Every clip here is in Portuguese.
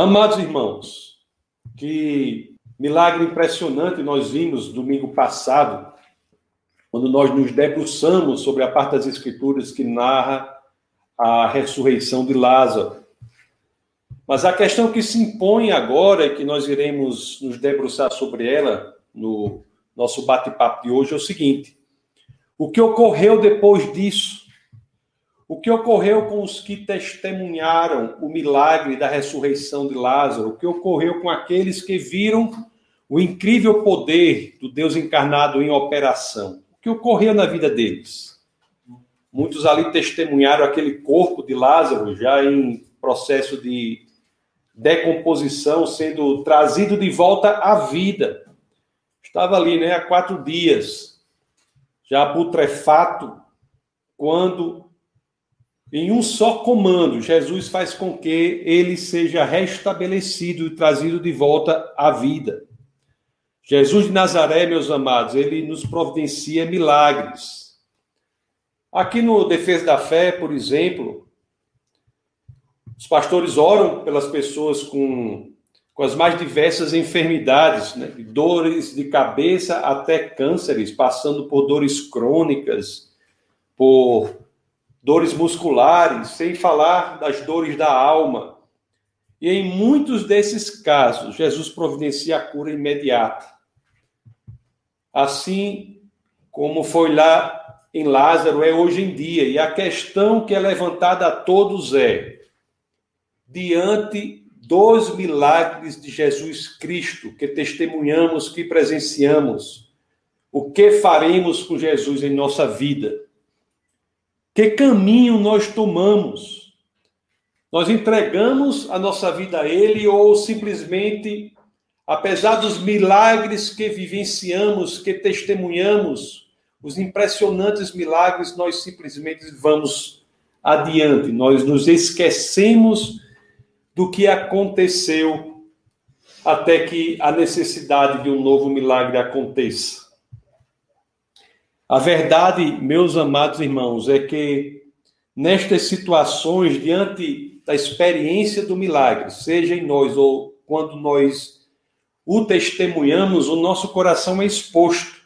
Amados irmãos, que milagre impressionante nós vimos domingo passado, quando nós nos debruçamos sobre a parte das Escrituras que narra a ressurreição de Lázaro. Mas a questão que se impõe agora, e que nós iremos nos debruçar sobre ela no nosso bate-papo de hoje, é o seguinte: o que ocorreu depois disso? O que ocorreu com os que testemunharam o milagre da ressurreição de Lázaro? O que ocorreu com aqueles que viram o incrível poder do Deus encarnado em operação? O que ocorreu na vida deles? Muitos ali testemunharam aquele corpo de Lázaro já em processo de decomposição, sendo trazido de volta à vida. Estava ali, né, há quatro dias, já putrefato, quando, em um só comando, Jesus faz com que ele seja restabelecido e trazido de volta à vida. Jesus de Nazaré, meus amados, ele nos providencia milagres. Aqui no Defesa da Fé, por exemplo, os pastores oram pelas pessoas com, com as mais diversas enfermidades, né? dores de cabeça até cânceres, passando por dores crônicas, por dores musculares, sem falar das dores da alma. E em muitos desses casos, Jesus providencia a cura imediata. Assim como foi lá em Lázaro, é hoje em dia. E a questão que é levantada a todos é: diante dos milagres de Jesus Cristo que testemunhamos, que presenciamos. O que faremos com Jesus em nossa vida? Que caminho nós tomamos? Nós entregamos a nossa vida a Ele ou simplesmente, apesar dos milagres que vivenciamos, que testemunhamos, os impressionantes milagres, nós simplesmente vamos adiante, nós nos esquecemos do que aconteceu até que a necessidade de um novo milagre aconteça. A verdade, meus amados irmãos, é que nestas situações, diante da experiência do milagre, seja em nós ou quando nós o testemunhamos, o nosso coração é exposto.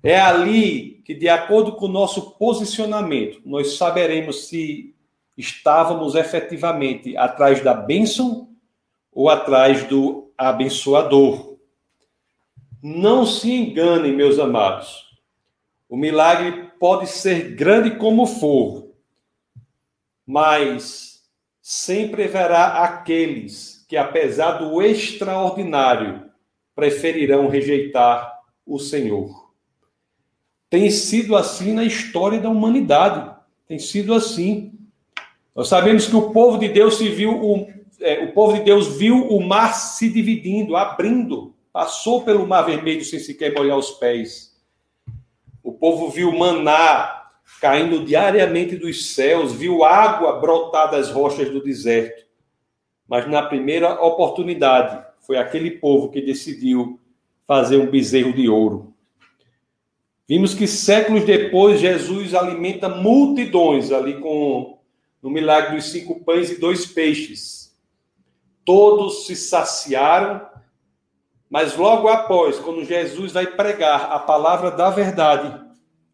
É ali que, de acordo com o nosso posicionamento, nós saberemos se estávamos efetivamente atrás da bênção ou atrás do abençoador. Não se enganem, meus amados. O milagre pode ser grande como for, mas sempre haverá aqueles que, apesar do extraordinário, preferirão rejeitar o Senhor. Tem sido assim na história da humanidade. Tem sido assim. Nós sabemos que o povo de Deus se viu, o, é, o povo de Deus viu o mar se dividindo, abrindo, passou pelo mar vermelho sem sequer molhar os pés. O povo viu maná caindo diariamente dos céus, viu água brotar das rochas do deserto. Mas na primeira oportunidade, foi aquele povo que decidiu fazer um bezerro de ouro. Vimos que séculos depois Jesus alimenta multidões ali com no milagre dos cinco pães e dois peixes. Todos se saciaram, mas logo após, quando Jesus vai pregar a palavra da verdade,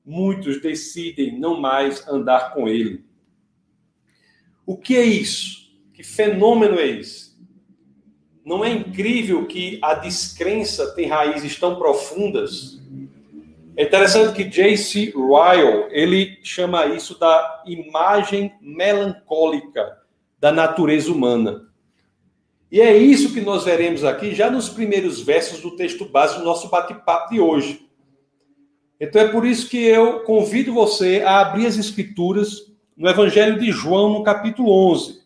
muitos decidem não mais andar com ele. O que é isso? Que fenômeno é esse? Não é incrível que a descrença tem raízes tão profundas é interessante que J.C. Ryle, ele chama isso da imagem melancólica da natureza humana. E é isso que nós veremos aqui já nos primeiros versos do texto base do nosso bate-papo de hoje. Então é por isso que eu convido você a abrir as escrituras no Evangelho de João, no capítulo 11.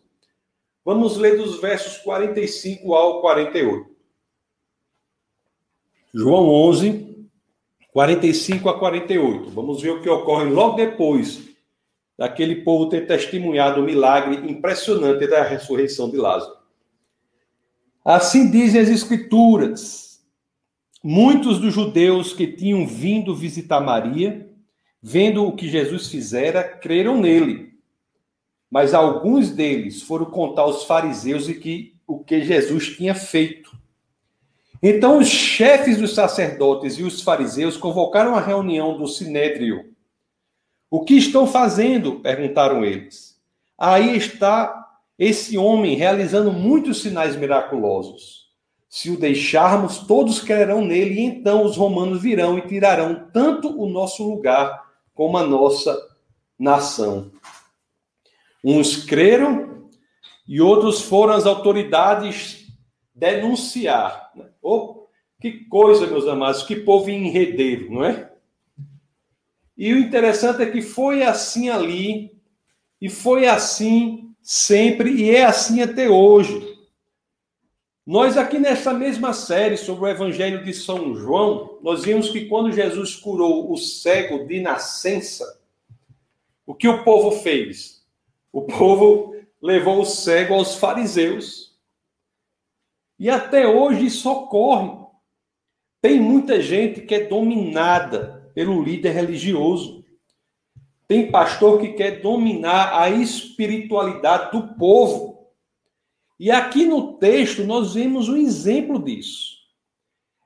Vamos ler dos versos 45 ao 48. João 11, 45 a 48. Vamos ver o que ocorre logo depois daquele povo ter testemunhado o milagre impressionante da ressurreição de Lázaro. Assim dizem as Escrituras. Muitos dos judeus que tinham vindo visitar Maria, vendo o que Jesus fizera, creram nele. Mas alguns deles foram contar aos fariseus e que o que Jesus tinha feito. Então os chefes dos sacerdotes e os fariseus convocaram a reunião do sinédrio. O que estão fazendo? perguntaram eles. Aí está esse homem realizando muitos sinais miraculosos. Se o deixarmos, todos crerão nele, e então os romanos virão e tirarão tanto o nosso lugar como a nossa nação. Uns creram e outros foram as autoridades denunciar. Oh, que coisa, meus amados, que povo enredeiro, não é? E o interessante é que foi assim ali, e foi assim sempre, e é assim até hoje. Nós aqui nessa mesma série sobre o Evangelho de São João, nós vimos que quando Jesus curou o cego de nascença, o que o povo fez? O povo levou o cego aos fariseus. E até hoje isso ocorre. Tem muita gente que é dominada pelo líder religioso. Tem pastor que quer dominar a espiritualidade do povo. E aqui no texto nós vemos um exemplo disso.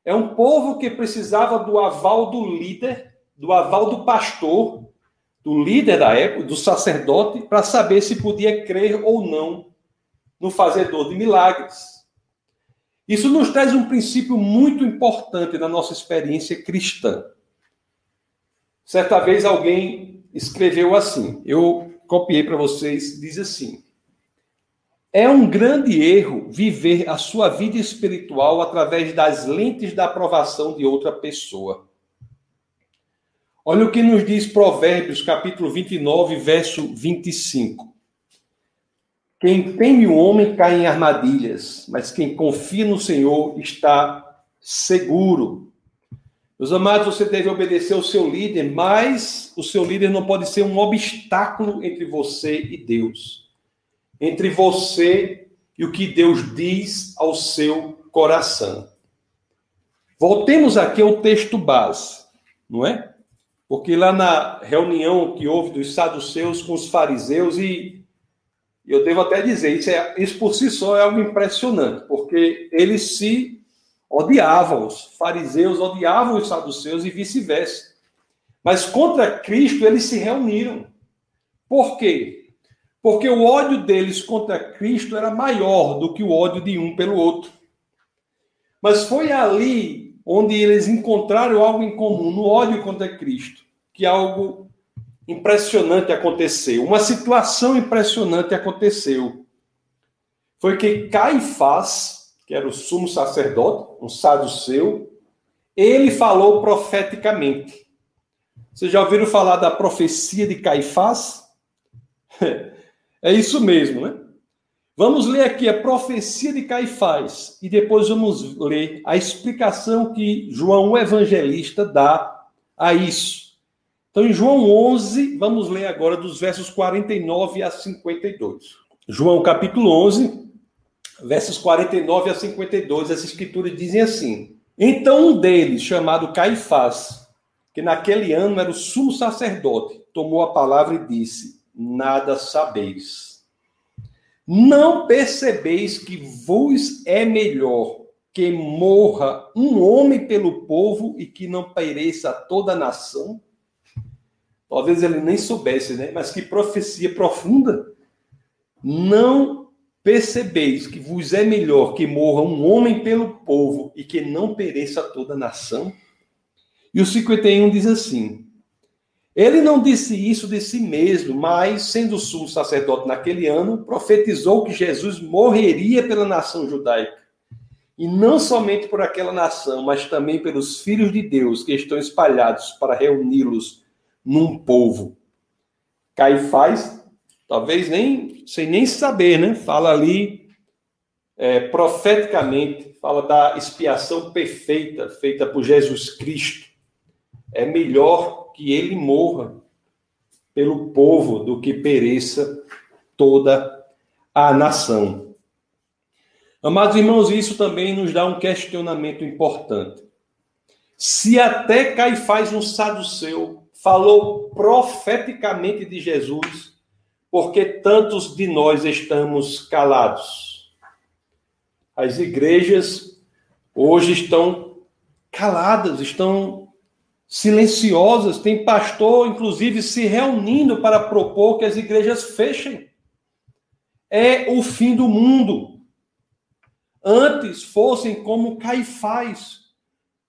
É um povo que precisava do aval do líder, do aval do pastor, do líder da época, do sacerdote, para saber se podia crer ou não no fazedor de milagres. Isso nos traz um princípio muito importante na nossa experiência cristã. Certa vez alguém escreveu assim, eu copiei para vocês, diz assim: é um grande erro viver a sua vida espiritual através das lentes da aprovação de outra pessoa. Olha o que nos diz Provérbios, capítulo 29, verso 25. Quem teme o homem cai em armadilhas, mas quem confia no Senhor está seguro. Meus amados, você deve obedecer ao seu líder, mas o seu líder não pode ser um obstáculo entre você e Deus entre você e o que Deus diz ao seu coração. Voltemos aqui ao texto base, não é? Porque lá na reunião que houve dos saduceus com os fariseus, e eu devo até dizer, isso, é, isso por si só é algo impressionante, porque eles se odiavam, os fariseus odiavam os saduceus e vice-versa. Mas contra Cristo eles se reuniram. Por quê? Porque o ódio deles contra Cristo era maior do que o ódio de um pelo outro. Mas foi ali onde eles encontraram algo em comum, no ódio contra Cristo, que algo impressionante aconteceu. Uma situação impressionante aconteceu. Foi que Caifás, que era o sumo sacerdote, um saduceu, ele falou profeticamente. Vocês já ouviram falar da profecia de Caifás? É isso mesmo, né? Vamos ler aqui a profecia de Caifás e depois vamos ler a explicação que João o evangelista dá a isso. Então, em João 11, vamos ler agora dos versos 49 a 52. João capítulo 11, versos 49 a 52, as escrituras dizem assim: Então um deles, chamado Caifás, que naquele ano era o sumo sacerdote, tomou a palavra e disse: nada sabeis. Não percebeis que vos é melhor que morra um homem pelo povo e que não pereça toda a nação? Talvez ele nem soubesse, né? Mas que profecia profunda. Não percebeis que vos é melhor que morra um homem pelo povo e que não pereça toda a nação? E o 51 diz assim: ele não disse isso de si mesmo, mas, sendo sumo sacerdote naquele ano, profetizou que Jesus morreria pela nação judaica. E não somente por aquela nação, mas também pelos filhos de Deus que estão espalhados para reuni-los num povo. Caifás, talvez nem, sem nem saber, né? Fala ali é, profeticamente, fala da expiação perfeita feita por Jesus Cristo. É melhor que ele morra pelo povo do que pereça toda a nação. Amados irmãos, isso também nos dá um questionamento importante. Se até Caifás, um saduceu, falou profeticamente de Jesus, porque tantos de nós estamos calados? As igrejas hoje estão caladas, estão silenciosas. Tem pastor, inclusive, se reunindo para propor que as igrejas fechem. É o fim do mundo. Antes fossem como Caifás,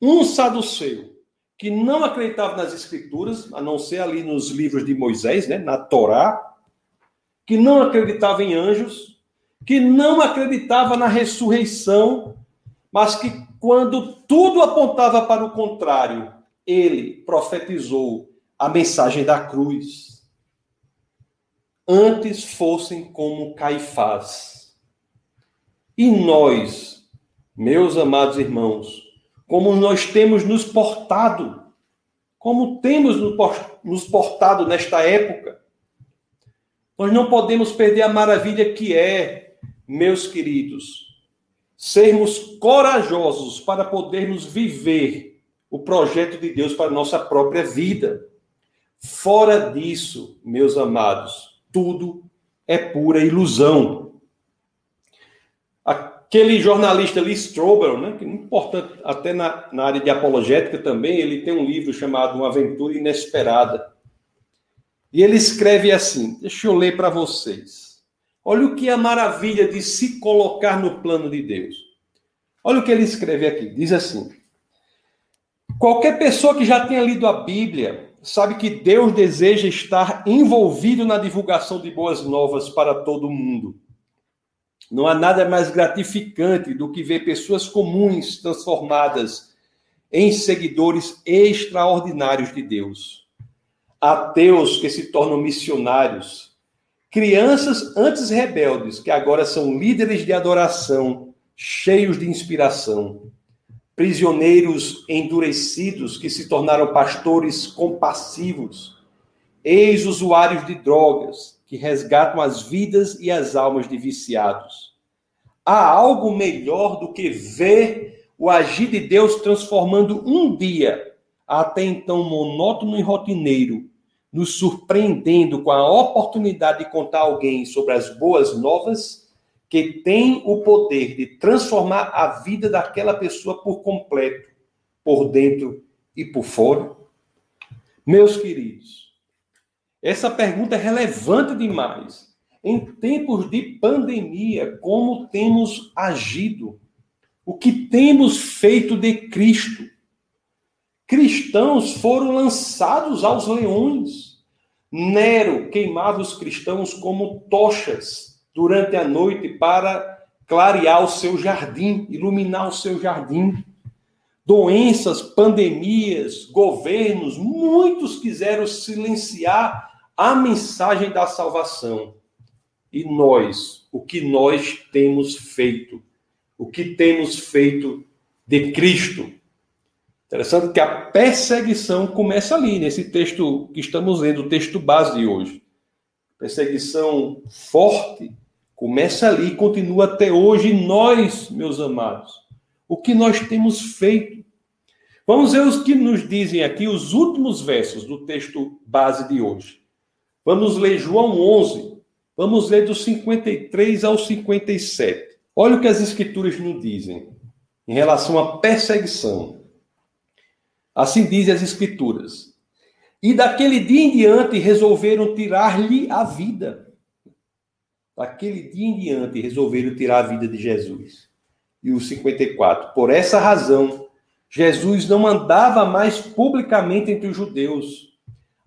um saduceu, que não acreditava nas escrituras, a não ser ali nos livros de Moisés, né, na Torá, que não acreditava em anjos, que não acreditava na ressurreição, mas que quando tudo apontava para o contrário, ele profetizou a mensagem da cruz. Antes fossem como Caifás. E nós, meus amados irmãos, como nós temos nos portado, como temos nos portado nesta época, nós não podemos perder a maravilha que é, meus queridos, sermos corajosos para podermos viver o projeto de Deus para a nossa própria vida. Fora disso, meus amados, tudo é pura ilusão. Aquele jornalista Lee Strobel, né, que é importante até na, na área de apologética também, ele tem um livro chamado Uma Aventura Inesperada. E ele escreve assim: deixa eu ler para vocês. Olha o que é a maravilha de se colocar no plano de Deus. Olha o que ele escreve aqui: diz assim. Qualquer pessoa que já tenha lido a Bíblia sabe que Deus deseja estar envolvido na divulgação de boas novas para todo mundo. Não há nada mais gratificante do que ver pessoas comuns transformadas em seguidores extraordinários de Deus ateus que se tornam missionários, crianças antes rebeldes que agora são líderes de adoração, cheios de inspiração, prisioneiros endurecidos que se tornaram pastores compassivos, ex-usuários de drogas que resgatam as vidas e as almas de viciados. Há algo melhor do que ver o agir de Deus transformando um dia até então monótono e rotineiro, nos surpreendendo com a oportunidade de contar alguém sobre as boas novas que tem o poder de transformar a vida daquela pessoa por completo, por dentro e por fora? Meus queridos, essa pergunta é relevante demais. Em tempos de pandemia, como temos agido? O que temos feito de Cristo? Cristãos foram lançados aos leões. Nero queimava os cristãos como tochas durante a noite para clarear o seu jardim, iluminar o seu jardim. Doenças, pandemias, governos, muitos quiseram silenciar a mensagem da salvação. E nós, o que nós temos feito? O que temos feito de Cristo? Interessante que a perseguição começa ali, nesse texto que estamos lendo, o texto base de hoje. Perseguição forte começa ali e continua até hoje. nós, meus amados, o que nós temos feito? Vamos ver os que nos dizem aqui os últimos versos do texto base de hoje. Vamos ler João 11. Vamos ler dos 53 ao 57. Olha o que as escrituras nos dizem em relação à perseguição. Assim dizem as Escrituras. E daquele dia em diante resolveram tirar-lhe a vida. Daquele dia em diante resolveram tirar a vida de Jesus. E o 54. Por essa razão, Jesus não andava mais publicamente entre os judeus.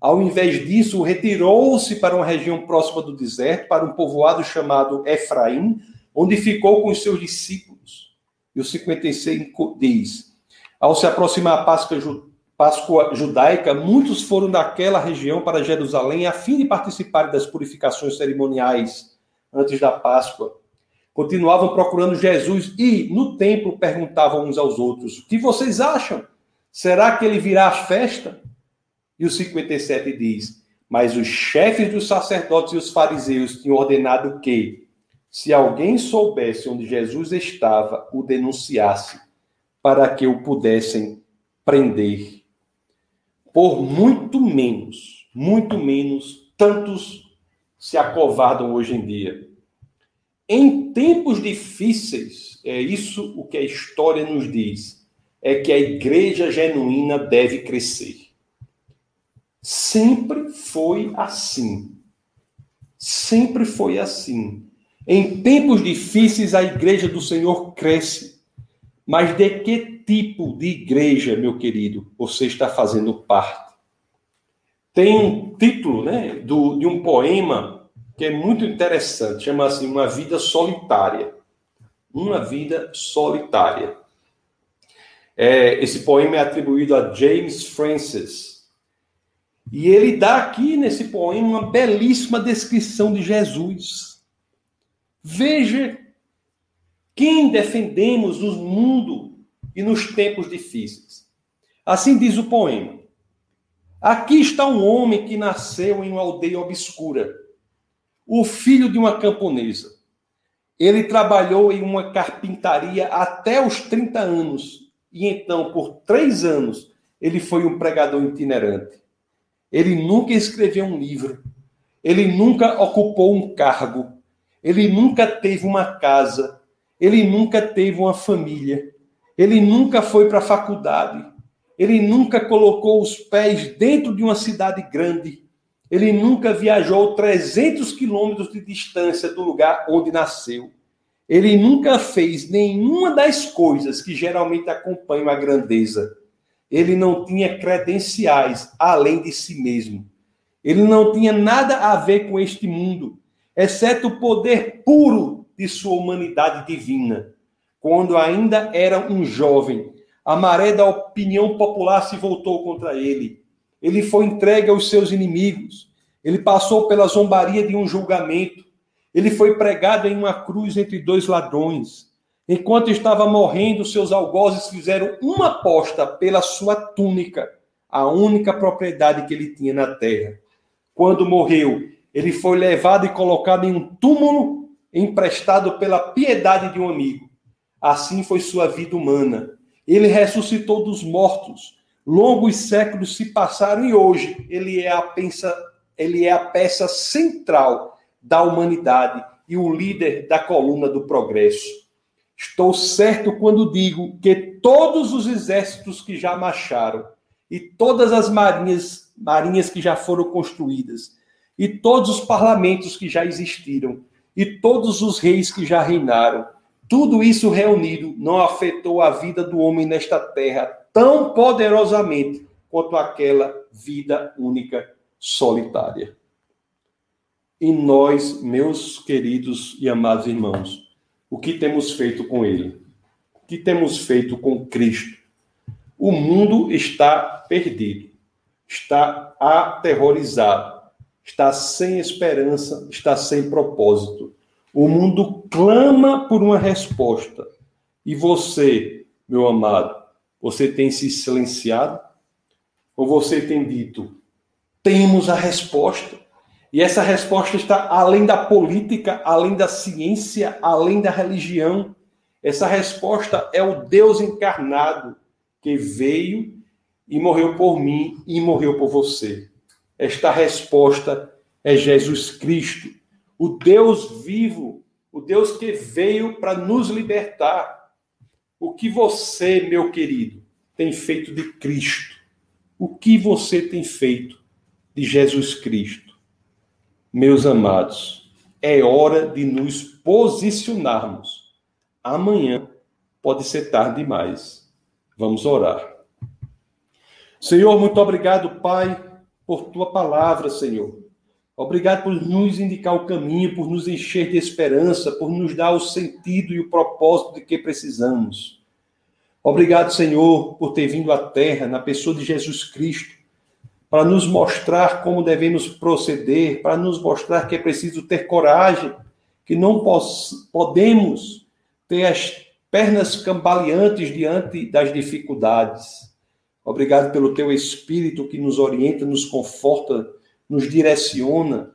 Ao invés disso, retirou-se para uma região próxima do deserto, para um povoado chamado Efraim, onde ficou com os seus discípulos. E o 55 diz: ao se aproximar a Páscoa, Páscoa judaica, muitos foram daquela região para Jerusalém a fim de participar das purificações cerimoniais antes da Páscoa. Continuavam procurando Jesus e, no templo, perguntavam uns aos outros: O que vocês acham? Será que ele virá à festa? E o 57 diz: Mas os chefes dos sacerdotes e os fariseus tinham ordenado que, se alguém soubesse onde Jesus estava, o denunciasse para que o pudessem prender. Por muito menos, muito menos, tantos se acovardam hoje em dia. Em tempos difíceis, é isso o que a história nos diz, é que a igreja genuína deve crescer. Sempre foi assim. Sempre foi assim. Em tempos difíceis, a igreja do Senhor cresce. Mas de que tipo de igreja, meu querido, você está fazendo parte? Tem um título né, do, de um poema que é muito interessante, chama assim Uma Vida Solitária. Uma Vida Solitária. É, esse poema é atribuído a James Francis. E ele dá aqui nesse poema uma belíssima descrição de Jesus. Veja quem defendemos no mundo e nos tempos difíceis. Assim diz o poema. Aqui está um homem que nasceu em uma aldeia obscura, o filho de uma camponesa. Ele trabalhou em uma carpintaria até os 30 anos, e então, por três anos, ele foi um pregador itinerante. Ele nunca escreveu um livro, ele nunca ocupou um cargo, ele nunca teve uma casa, ele nunca teve uma família. Ele nunca foi para a faculdade. Ele nunca colocou os pés dentro de uma cidade grande. Ele nunca viajou 300 quilômetros de distância do lugar onde nasceu. Ele nunca fez nenhuma das coisas que geralmente acompanham a grandeza. Ele não tinha credenciais além de si mesmo. Ele não tinha nada a ver com este mundo, exceto o poder puro de sua humanidade divina. Quando ainda era um jovem, a maré da opinião popular se voltou contra ele. Ele foi entregue aos seus inimigos. Ele passou pela zombaria de um julgamento. Ele foi pregado em uma cruz entre dois ladrões. Enquanto estava morrendo, seus algozes fizeram uma aposta pela sua túnica, a única propriedade que ele tinha na terra. Quando morreu, ele foi levado e colocado em um túmulo emprestado pela piedade de um amigo. Assim foi sua vida humana. Ele ressuscitou dos mortos. Longos séculos se passaram e hoje ele é a peça, ele é a peça central da humanidade e o líder da coluna do progresso. Estou certo quando digo que todos os exércitos que já marcharam e todas as marinhas, marinhas que já foram construídas e todos os parlamentos que já existiram e todos os reis que já reinaram. Tudo isso reunido não afetou a vida do homem nesta terra tão poderosamente quanto aquela vida única solitária. E nós, meus queridos e amados irmãos, o que temos feito com ele? O que temos feito com Cristo? O mundo está perdido, está aterrorizado está sem esperança, está sem propósito. O mundo clama por uma resposta. E você, meu amado, você tem se silenciado? Ou você tem dito: temos a resposta? E essa resposta está além da política, além da ciência, além da religião. Essa resposta é o Deus encarnado que veio e morreu por mim e morreu por você. Esta resposta é Jesus Cristo, o Deus vivo, o Deus que veio para nos libertar. O que você, meu querido, tem feito de Cristo? O que você tem feito de Jesus Cristo? Meus amados, é hora de nos posicionarmos. Amanhã pode ser tarde demais. Vamos orar. Senhor, muito obrigado, Pai por tua palavra, Senhor. Obrigado por nos indicar o caminho, por nos encher de esperança, por nos dar o sentido e o propósito de que precisamos. Obrigado, Senhor, por ter vindo à terra na pessoa de Jesus Cristo, para nos mostrar como devemos proceder, para nos mostrar que é preciso ter coragem, que não podemos ter as pernas cambaleantes diante das dificuldades. Obrigado pelo teu Espírito que nos orienta, nos conforta, nos direciona.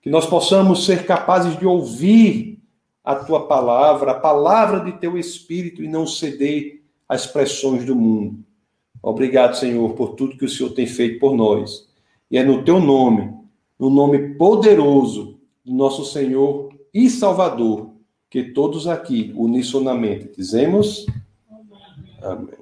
Que nós possamos ser capazes de ouvir a tua palavra, a palavra de teu Espírito e não ceder às pressões do mundo. Obrigado, Senhor, por tudo que o Senhor tem feito por nós. E é no teu nome, no nome poderoso do nosso Senhor e Salvador, que todos aqui, unissonamente, dizemos: Amém.